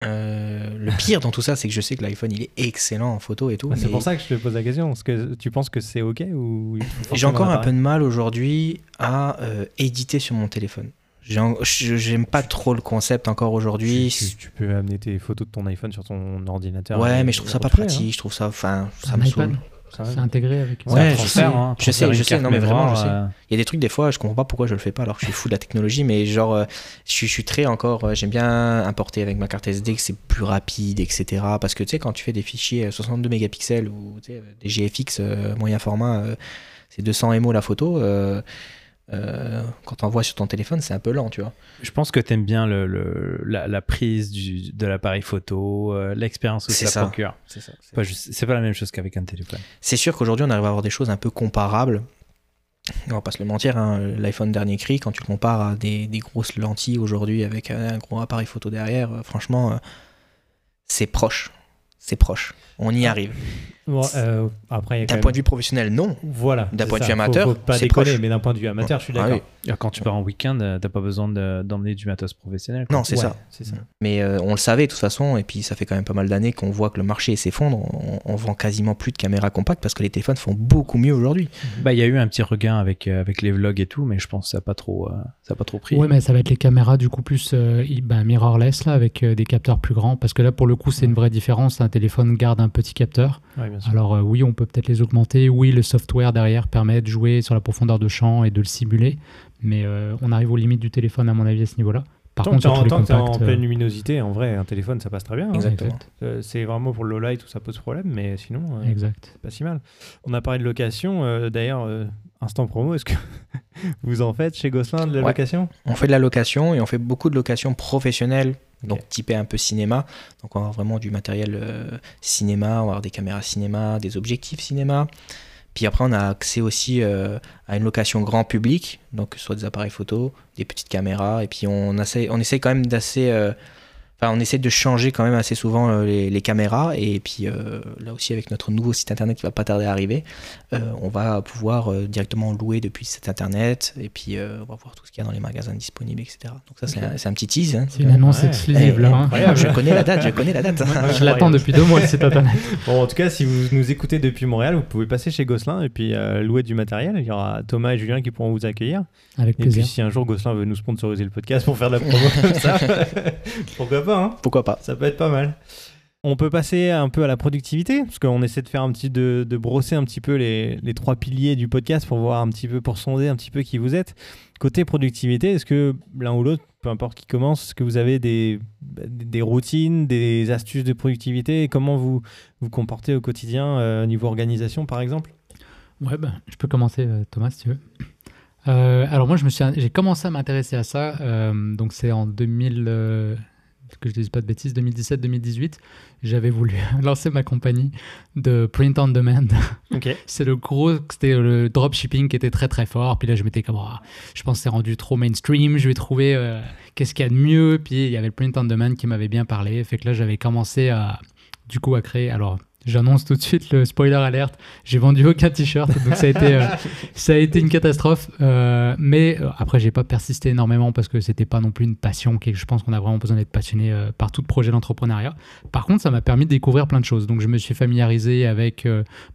Euh, le pire dans tout ça, c'est que je sais que l'iPhone il est excellent en photo et tout. Bah, c'est pour ça que je te pose la question. Est-ce que tu penses que c'est ok ou J'ai encore un peu de mal aujourd'hui à euh, éditer sur mon téléphone. J'aime pas trop le concept encore aujourd'hui. Tu, peux amener tes photos de ton iPhone sur ton ordinateur. Ouais, mais je trouve ça pas pratique. Hein. Je trouve ça, enfin, ça me saoule. C'est intégré avec. Ouais, je sais, hein, je sais, je sais, non mais vraiment, je sais. Euh. Il y a des trucs des fois, je comprends pas pourquoi je le fais pas alors que je suis fou de la technologie, mais genre, euh, je, suis très encore, euh, j'aime bien importer avec ma carte SD que c'est plus rapide, etc. Parce que tu sais, quand tu fais des fichiers 62 mégapixels ou des GFX moyen format, c'est 200 MO la photo. Euh, quand on voit sur ton téléphone, c'est un peu lent, tu vois. Je pense que tu aimes bien le, la, prise du, de l'appareil photo, euh, l'expérience que ça, procure. C'est ça. C'est pas, la même chose qu'avec un téléphone. C'est sûr qu'aujourd'hui, on arrive à avoir des choses un peu comparables. On va pas se le mentir, hein, l'iPhone dernier cri, quand tu le compares à des, des grosses lentilles aujourd'hui avec un, gros appareil photo derrière, euh, franchement, c'est proche. C'est proche. On y ah. Euh, après, d'un point de vue professionnel, non. Voilà. D'un point de vue amateur, faut, pas décoller, mais d'un point de vue amateur, je suis d'accord. Ah quand tu pars en week-end, euh, t'as pas besoin d'emmener du matos professionnel. Non, c'est ça. ça. Mais euh, on le savait de toute façon, et puis ça fait quand même pas mal d'années qu'on voit que le marché s'effondre. On, vend quasiment plus de caméras compactes parce que les téléphones font beaucoup mieux aujourd'hui. Bah, il y a eu un petit regain avec avec les vlogs et tout, mais je pense que ça n'a pas trop ça a pas trop pris. Oui, mais ça va être les caméras du coup plus bah, mirrorless là, avec des capteurs plus grands, parce que là pour le coup c'est une vraie différence. Un téléphone garde un petit capteur. Alors oui, on peut peut-être les augmenter. Oui, le software derrière permet de jouer sur la profondeur de champ et de le simuler. Mais euh, on arrive aux limites du téléphone, à mon avis, à ce niveau-là. Par tant contre, tant que en pleine euh, luminosité, en vrai, un téléphone, ça passe très bien. Hein. Exactement. Euh, c'est vraiment pour le low light où ça pose problème, mais sinon, exact. c'est pas si mal. On a parlé de location. D'ailleurs, instant promo, est-ce que vous en faites chez Gosselin de la location? On fait de la location et on fait beaucoup de location professionnelle donc typé un peu cinéma. Donc on va avoir vraiment du matériel cinéma, on va avoir des caméras cinéma, des objectifs cinéma, puis après, on a accès aussi euh, à une location grand public, donc soit des appareils photo, des petites caméras, et puis on essaie, on essaie quand même d'assez euh, Enfin, on essaie de changer quand même assez souvent euh, les, caméras et puis euh, là aussi avec notre nouveau site internet qui va pas tarder à arriver, euh, on va pouvoir directement louer depuis cet internet et puis on va voir tout ce qu'il y a dans les magasins disponibles, etc. Donc ça c'est un, petit tease. Hein. c'est une annonce exclusive là. Hein. je connais la date, je connais la date. je l'attends depuis deux mois le site internet. bon, en tout cas, si vous nous écoutez depuis Montréal, vous pouvez passer chez Gosselin et puis louer du matériel. Il y aura Thomas et Julien qui pourront vous accueillir. Avec plaisir. Et puis si un jour Gosselin veut nous sponsoriser le podcast pour faire de la promo comme ça, pourquoi pas hein Pourquoi pas Ça peut être pas mal. On peut passer un peu à la productivité, parce qu'on essaie de faire un petit de, brosser un petit peu les, les, trois piliers du podcast pour voir un petit peu, pour sonder un petit peu qui vous êtes. Côté productivité, est-ce que l'un ou l'autre, peu importe qui commence, est-ce que vous avez des, des routines, des astuces de productivité? Comment vous vous comportez au quotidien, euh, niveau organisation par exemple? Ouais, ben, je peux commencer, euh, Thomas, si tu veux. Euh, alors moi, je me suis, j'ai commencé à m'intéresser à ça. Euh, donc c'est en 2000, euh, que je ne dise pas de bêtises, 2017-2018. J'avais voulu lancer ma compagnie de print on demand. c'est le gros, c'était le dropshipping qui était très très fort. Puis là, je m'étais comme, oh, je pense que c'est rendu trop mainstream. Je vais trouver qu'est-ce qu'il y a de mieux. Puis il y avait le print on demand qui m'avait bien parlé. Fait que là, j'avais commencé à, du coup, à créer. Alors J'annonce tout de suite le spoiler alerte. J'ai vendu aucun t-shirt, donc ça a été, euh, ça a été une catastrophe. Euh, mais euh, après, j'ai pas persisté énormément parce que c'était pas non plus une passion. je pense qu'on a vraiment besoin d'être passionné par tout projet d'entrepreneuriat. Par contre, ça m'a permis de découvrir plein de choses. Donc, je me suis familiarisé avec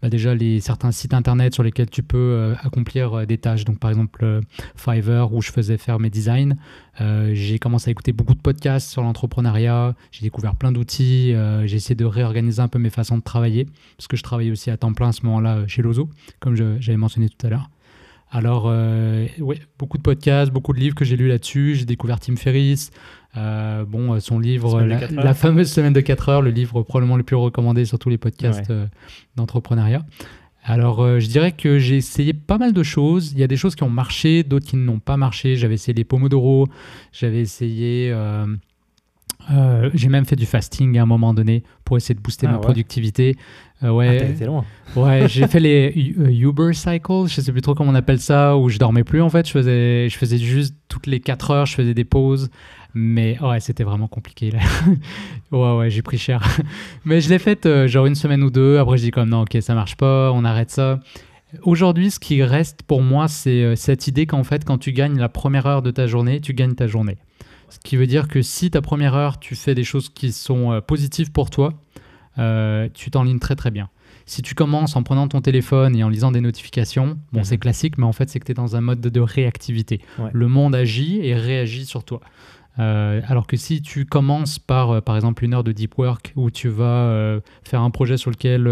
bah, déjà les certains sites internet sur lesquels tu peux accomplir des tâches. Donc, par exemple, Fiverr où je faisais faire mes designs. j'ai commencé à écouter beaucoup de podcasts sur l'entrepreneuriat. J'ai découvert plein d'outils. j'ai essayé de réorganiser un peu mes façons de travailler parce que je travaillais aussi à temps plein à ce moment-là euh, chez Lozo, comme j'avais mentionné tout à l'heure. Alors, ouais, beaucoup de podcasts, beaucoup de livres que j'ai lus là-dessus. J'ai découvert Tim Ferriss. bon, son livre, la, fameuse semaine de 4 heures, le livre probablement le plus recommandé sur tous les podcasts d'entrepreneuriat. Alors, je dirais que j'ai essayé pas mal de choses. Il y a des choses qui ont marché, d'autres qui n'ont pas marché. J'avais essayé les Pomodoro, j'avais essayé euh, j'ai même fait du fasting à un moment donné pour essayer de booster ah ma productivité. Euh, ouais, ah, loin. Ouais, j'ai fait les euh, Uber cycles, je sais plus trop comment on appelle ça, où je dormais plus en fait. Je faisais, je faisais juste toutes les 4 heures, je faisais des pauses. Mais ouais, c'était vraiment compliqué. Là. ouais, ouais, j'ai pris cher. Mais je l'ai fait genre une semaine ou deux. Après, je dis comme non, ok, ça marche pas, on arrête ça. Aujourd'hui, ce qui reste pour moi, c'est cette idée qu'en fait, quand tu gagnes la première heure de ta journée, tu gagnes ta journée. Ce qui veut dire que si ta première heure, tu fais des choses qui sont euh, positives pour toi, euh, tu t'enlignes très très bien. Si tu commences en prenant ton téléphone et en lisant des notifications, bon, mhm. c'est classique, mais en fait, c'est que tu es dans un mode de, réactivité. Le monde agit et réagit sur toi. Euh, alors que si tu commences par, par exemple, une heure de deep work où tu vas faire un projet sur lequel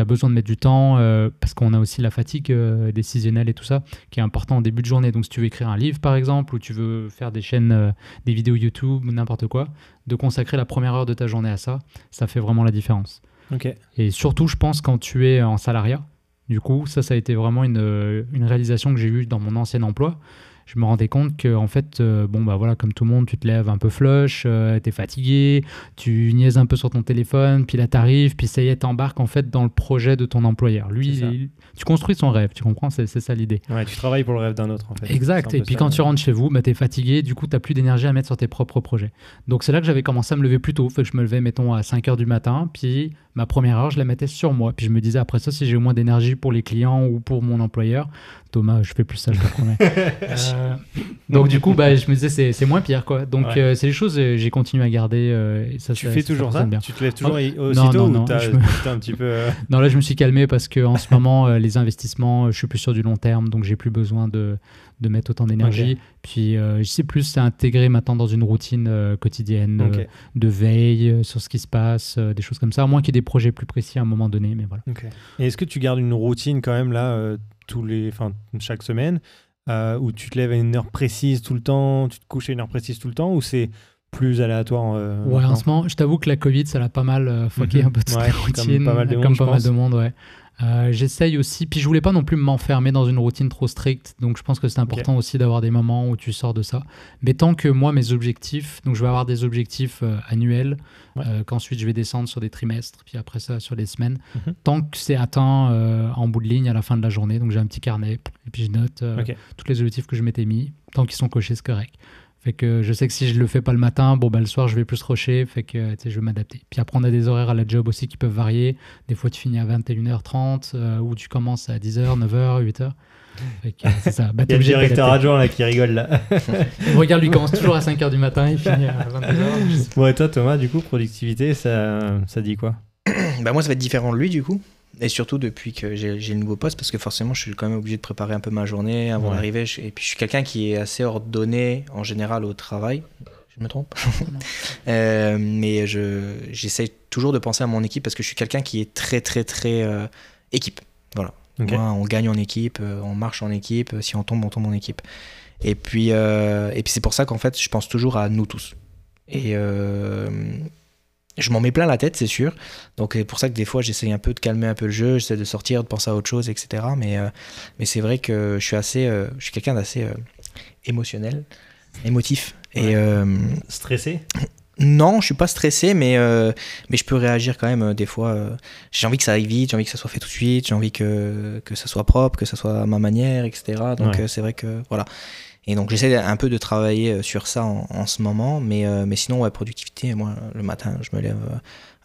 tu as besoin de mettre du temps euh, parce qu'on a aussi la fatigue euh, décisionnelle et tout ça qui est important au début de journée. Donc si tu veux écrire un livre par exemple ou tu veux faire des chaînes, euh, des vidéos YouTube ou n'importe quoi, de consacrer la première heure de ta journée à ça, ça fait vraiment la différence. Et surtout, je pense quand tu es en salariat, du coup, ça, ça a été vraiment une, une réalisation que j'ai eue dans mon ancien emploi je me rendais compte que en fait euh, bon bah voilà comme tout le monde tu te lèves un peu flush euh, tu es fatigué tu niaises un peu sur ton téléphone puis là t'arrives puis ça y est t'embarques en fait dans le projet de ton employeur. Lui tu construis son rêve tu comprends c'est ça l'idée. Ouais tu travailles pour le rêve d'un autre en fait. Exact et puis quand tu rentres chez vous bah, tu es fatigué du coup tu plus d'énergie à mettre sur tes propres projets. Donc c'est là que j'avais commencé à me lever plus tôt. Fait que je me levais mettons à 5 heures du matin puis ma première heure je la mettais sur moi puis je me disais après ça si j'ai moins d'énergie pour les clients ou pour mon employeur Thomas, je fais plus ça, je te promets. Euh, donc du coup, bah, je me disais, c'est moins pire, quoi. Donc euh, c'est les choses, euh, j'ai continué à garder. et ça, tu fais toujours ça, Tu te lèves toujours aussitôt non, non, ou as, un petit peu... non, là, je me suis calmé parce que en ce moment, les investissements, je suis plus sur du long terme, donc j'ai plus besoin de, de mettre autant d'énergie. Puis je sais plus, c'est intégré maintenant dans une routine quotidienne de veille sur ce qui se passe, des choses comme ça, à moins qu'il y ait des projets plus précis à un moment donné, mais voilà. Et est-ce que tu gardes une routine quand même là tous les, enfin, chaque semaine, euh, où tu te lèves à une heure précise tout le temps, tu te couches à une heure précise tout le temps, ou c'est plus aléatoire euh, Ouais, en ce moment, je t'avoue que la Covid, ça l'a pas mal euh, fucké mhm. un peu toutes les routines, comme pas mal de monde. Pas mal de monde ouais. Euh, j'essaye aussi, puis je voulais pas non plus m'enfermer dans une routine trop stricte, donc je pense que c'est important aussi d'avoir des moments où tu sors de ça. Mais tant que moi, mes objectifs, donc je vais avoir des objectifs euh, annuels, euh, qu'ensuite je vais descendre sur des trimestres, puis après ça sur les semaines, mhm. tant que c'est atteint en bout de ligne à la fin de la journée, donc j'ai un petit carnet, et puis je note tous les objectifs que je m'étais mis, tant qu'ils sont cochés, c'est correct. Fait que je sais que si je le fais pas le matin, bon bah le soir je vais plus rusher, fait que je vais m'adapter. Puis après on a des horaires à la job aussi qui peuvent varier. Des fois tu finis à 21h30 euh, ou tu commences à 10h, 9h, 8h. c'est ça. Bah, Il y a le directeur adjoint là qui rigole là. Regarde, lui commence toujours à 5h du matin et finit à 22h. Bon et toi Thomas, du coup productivité, ça, ça dit quoi? Bah moi ça va être différent de lui du coup. Et surtout depuis que j'ai le nouveau poste, parce que forcément, je suis quand même obligé de préparer un peu ma journée avant d'arriver. Et puis, je suis quelqu'un qui est assez ordonné en général au travail. Je me trompe? Euh, Mais j'essaie toujours de penser à mon équipe parce que je suis quelqu'un qui est très, très, très euh, équipe. Voilà. Moi, on gagne en équipe, euh, on marche en équipe. Si on tombe, on tombe en équipe. Et puis, et puis c'est pour ça qu'en fait, je pense toujours à nous tous. Et je m'en mets plein la tête, c'est sûr. Donc c'est pour ça que des fois j'essaye un peu de calmer un peu le jeu, j'essaie de sortir, de penser à autre chose, etc. Mais, euh, mais c'est vrai que je suis assez, euh, je suis quelqu'un d'assez euh, émotionnel, émotif et stressé? Non, je suis pas stressé, mais mais je peux réagir quand même des fois. j'ai envie que ça aille vite, j'ai envie que ça soit fait tout de suite, j'ai envie que que ça soit propre, que ça soit à ma manière, etc. Donc c'est vrai que voilà. Et donc j'essaie un peu de travailler euh, sur ça en, ce moment, mais, euh, mais sinon, ouais, productivité, moi, le matin, je me lève euh,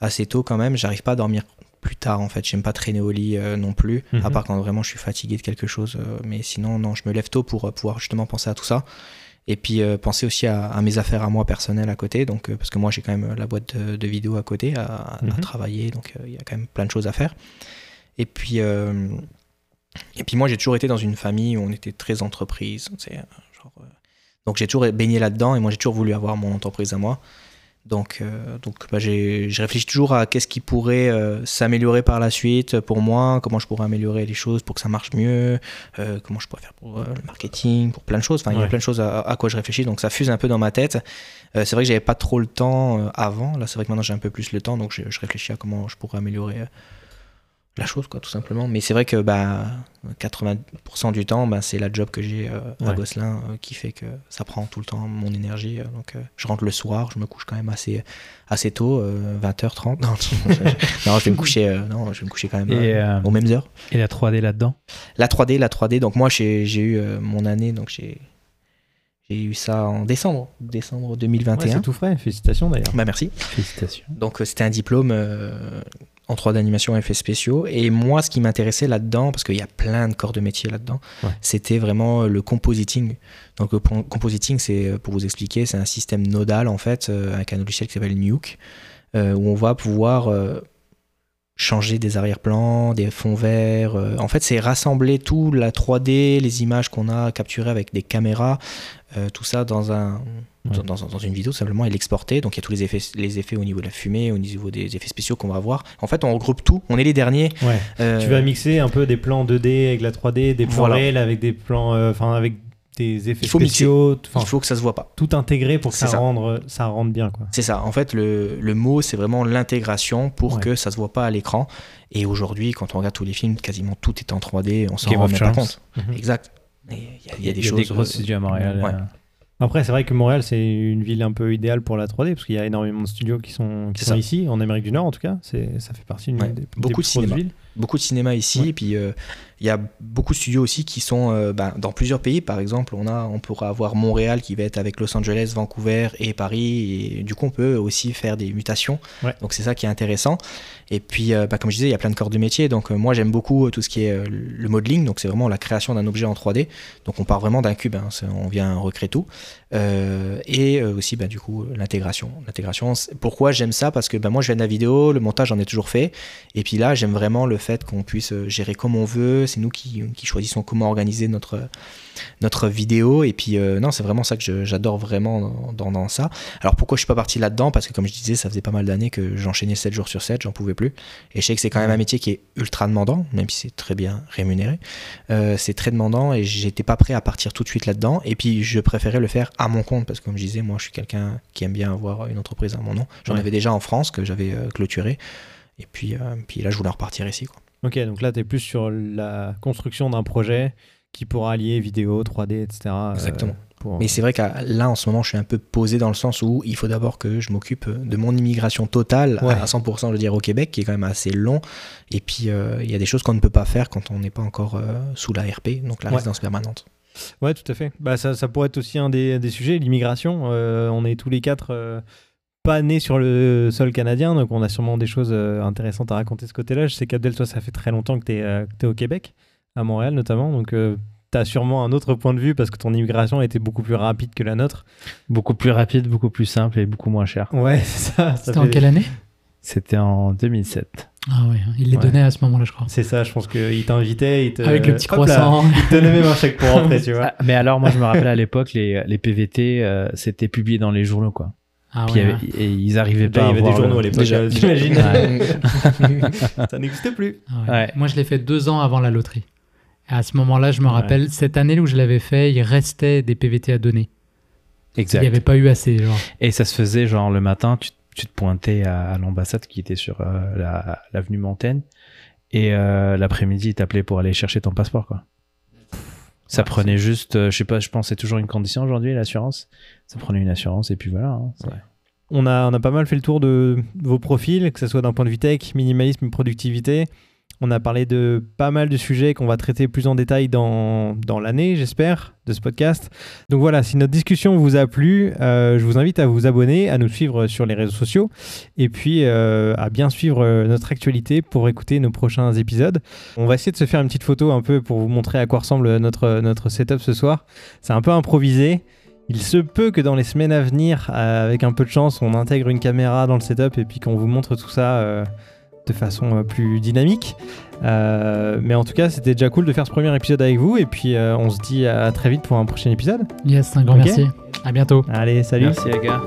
assez tôt quand même, j'arrive pas à dormir plus tard en fait, j'aime pas traîner au lit non plus, à mhm. part quand vraiment je suis fatigué de quelque chose, mais sinon, non, je me lève tôt pour pouvoir justement penser à tout ça. Et puis penser aussi à, mes affaires à moi personnelles à côté, donc parce que moi j'ai quand même la boîte de, vidéos à côté à, mhm. travailler, donc il y a quand même plein de choses à faire. Et puis et puis moi j'ai toujours été dans une famille où on était très entreprise, donc j'ai toujours baigné là-dedans et moi j'ai toujours voulu avoir mon entreprise à moi. Donc, euh, donc bah, j'ai réfléchi toujours à qu'est-ce qui pourrait euh, s'améliorer par la suite pour moi, comment je pourrais améliorer les choses pour que ça marche mieux, euh, comment je pourrais faire pour le marketing, pour plein de choses. Enfin, il y a plein de choses à, quoi je réfléchis, donc ça fuse un peu dans ma tête. c'est vrai que j'avais pas trop le temps avant. Là, c'est vrai que maintenant j'ai un peu plus le temps, donc je, je réfléchis à comment je pourrais améliorer la chose, quoi, tout simplement. Mais c'est vrai que bah, 80% du temps, bah, c'est la job que j'ai euh, à Gosselin euh, qui fait que ça prend tout le temps mon énergie. Euh, donc je rentre le soir, je me couche quand même assez, assez tôt, 20h30. Non, non, je vais me coucher, non, je vais me coucher quand même aux mêmes heures. Et la 3D là-dedans? La 3D, la 3D. Donc moi, j'ai eu mon année, donc j'ai. J'ai eu ça en décembre, décembre 2021. c'est tout frais, félicitations d'ailleurs. Bah merci. Félicitations. Donc c'était un diplôme en 3 d'animation effets spéciaux. Et moi, ce qui m'intéressait là-dedans, parce qu'il y a plein de corps de métier là-dedans, c'était vraiment le compositing. Donc le compositing, c'est, euh, pour vous expliquer, c'est un système nodal en fait, euh, avec un logiciel qui s'appelle Nuke, euh, où on va pouvoir changer des arrière-plans, des fonds verts. en fait, c'est rassembler tout la 3D, les images qu'on a capturées avec des caméras, tout ça dans un dans, une vidéo simplement et l'exporter. Donc il y a tous les effets, les effets au niveau de la fumée, au niveau des effets spéciaux qu'on va avoir. En fait, on regroupe tout. On est les derniers. Euh, tu vas mixer un peu des plans 2D avec la 3D, des plans réels avec des plans, euh, enfin avec des effets spéciaux. Il faut que ça se voit pas. Tout intégrer pour que ça, Rende, ça rende bien. C'est ça. En fait, le, le mot, c'est vraiment l'intégration pour que ça se voit pas à l'écran. Et aujourd'hui, quand on regarde tous les films, quasiment tout est en 3D. On s'en rend même pas compte. Mhm. Exact. Il y, a des choses. Des grosses studios à Montréal. Euh, après, c'est vrai que Montréal, c'est une ville un peu idéale pour la 3D, parce qu'il y a énormément de studios qui sont, qui sont ici, en Amérique du Nord en tout cas. Ça fait partie d'une des, beaucoup de cinéma. villes. Beaucoup de cinéma ici, et puis euh, il y a beaucoup de studios aussi qui sont euh, ben, dans plusieurs pays. Par exemple, on, a, on pourra avoir Montréal qui va être avec Los Angeles, Vancouver et Paris. Et du coup, on peut aussi faire des mutations. Donc c'est ça qui est intéressant. Et puis, euh, bah, comme je disais, il y a plein de corps de métier. Donc, moi, j'aime beaucoup tout ce qui est le modeling. Donc, c'est vraiment la création d'un objet en 3D. Donc, on part vraiment d'un cube. Hein. on vient recréer tout. et aussi, bah, du coup, l'intégration. L'intégration. Pourquoi j'aime ça? Parce que bah, moi, je viens de la vidéo. Le montage, j'en ai toujours fait. Et puis là, j'aime vraiment le fait qu'on puisse gérer comme on veut. C'est nous qui, qui choisissons comment organiser notre notre vidéo. Et puis, euh, non, c'est vraiment ça que j'adore vraiment dans, dans, ça. Alors, pourquoi je suis pas parti là-dedans? Parce que, comme je disais, ça faisait pas mal d'années que j'enchaînais 7 jours sur 7, j'en pouvais plus. Et je sais que c'est quand même un métier qui est ultra demandant, même si c'est très bien rémunéré. Euh, c'est très demandant et j'étais pas prêt à partir tout de suite là-dedans. Et puis, je préférais le faire à mon compte parce que, comme je disais, moi, je suis quelqu'un qui aime bien avoir une entreprise à mon nom. J'en avais déjà en France que j'avais euh, clôturé. Et puis, puis là, je voulais repartir ici. Quoi. Ok, donc là, tu es plus sur la construction d'un projet qui pourra allier vidéo, 3D, etc. Euh, Exactement. Mais c'est vrai que là, en ce moment, je suis un peu posé dans le sens où il faut d'abord que je m'occupe de mon immigration totale à 100%, je veux dire, au Québec, qui est quand même assez long. Et puis, euh, il y a des choses qu'on ne peut pas faire quand on n'est pas encore euh, sous la RP, donc la résidence permanente. Ouais, tout à fait. Bah, ça, ça pourrait être aussi un des, des sujets, l'immigration. on est tous les quatre pas nés sur le sol canadien, donc on a sûrement des choses intéressantes à raconter de ce côté-là. Je sais qu'Abdel, toi, ça fait très longtemps que tu es, es, au Québec à Montréal notamment. Donc, euh, tu as sûrement un autre point de vue parce que ton immigration était beaucoup plus rapide que la nôtre. Beaucoup plus rapide, beaucoup plus simple et beaucoup moins cher. Ouais, c'est ça. C'était en quelle année? C'était en 2007. Ah ouais, hein. il les donnait à ce moment-là, je crois. C'est ça, je pense qu'il t'invitait. Te... Avec le petit croissant. il te donnait même un chèque pour rentrer, tu vois. Ah, mais alors, moi, je me rappelle à l'époque, les, les PVT, euh, c'était publié dans les journaux, quoi. Ah ouais, hein. et ils arrivaient pas à Il y avait des journaux à l'époque, j'imagine. ça n'existait plus. Ah moi, je l'ai fait deux ans avant la loterie à ce moment-là, je me rappelle, cette année où je l'avais fait, il restait des PVT à donner. Exact. Il n'y avait pas eu assez. Genre. Et ça se faisait genre le matin, tu, te pointais à, l'ambassade qui était sur euh, l'avenue Montaigne. Et euh, l'après-midi, ils t'appelaient pour aller chercher ton passeport. quoi. Ça prenait juste, euh, je sais pas, je pense c'est toujours une condition aujourd'hui, l'assurance. Ça prenait une assurance et puis voilà. Hein, on, a, on a pas mal fait le tour de vos profils, que ce soit d'un point de vue tech, minimalisme, productivité. On a parlé de pas mal de sujets qu'on va traiter plus en détail dans, dans l'année, j'espère, de ce podcast. Donc voilà, si notre discussion vous a plu, euh, je vous invite à vous abonner, à nous suivre sur les réseaux sociaux et puis euh, à bien suivre euh, notre actualité pour écouter nos prochains épisodes. On va essayer de se faire une petite photo un peu pour vous montrer à quoi ressemble notre, notre setup ce soir. C'est un peu improvisé. Il se peut que dans les semaines à venir, avec un peu de chance, on intègre une caméra dans le setup et puis qu'on vous montre tout ça de façon euh, plus dynamique. Euh, mais en tout cas, c'était déjà cool de faire ce premier épisode avec vous. Et puis, euh, on se dit à très vite pour un prochain épisode. Yes, un grand merci. À bientôt. Allez, salut. Merci, les gars.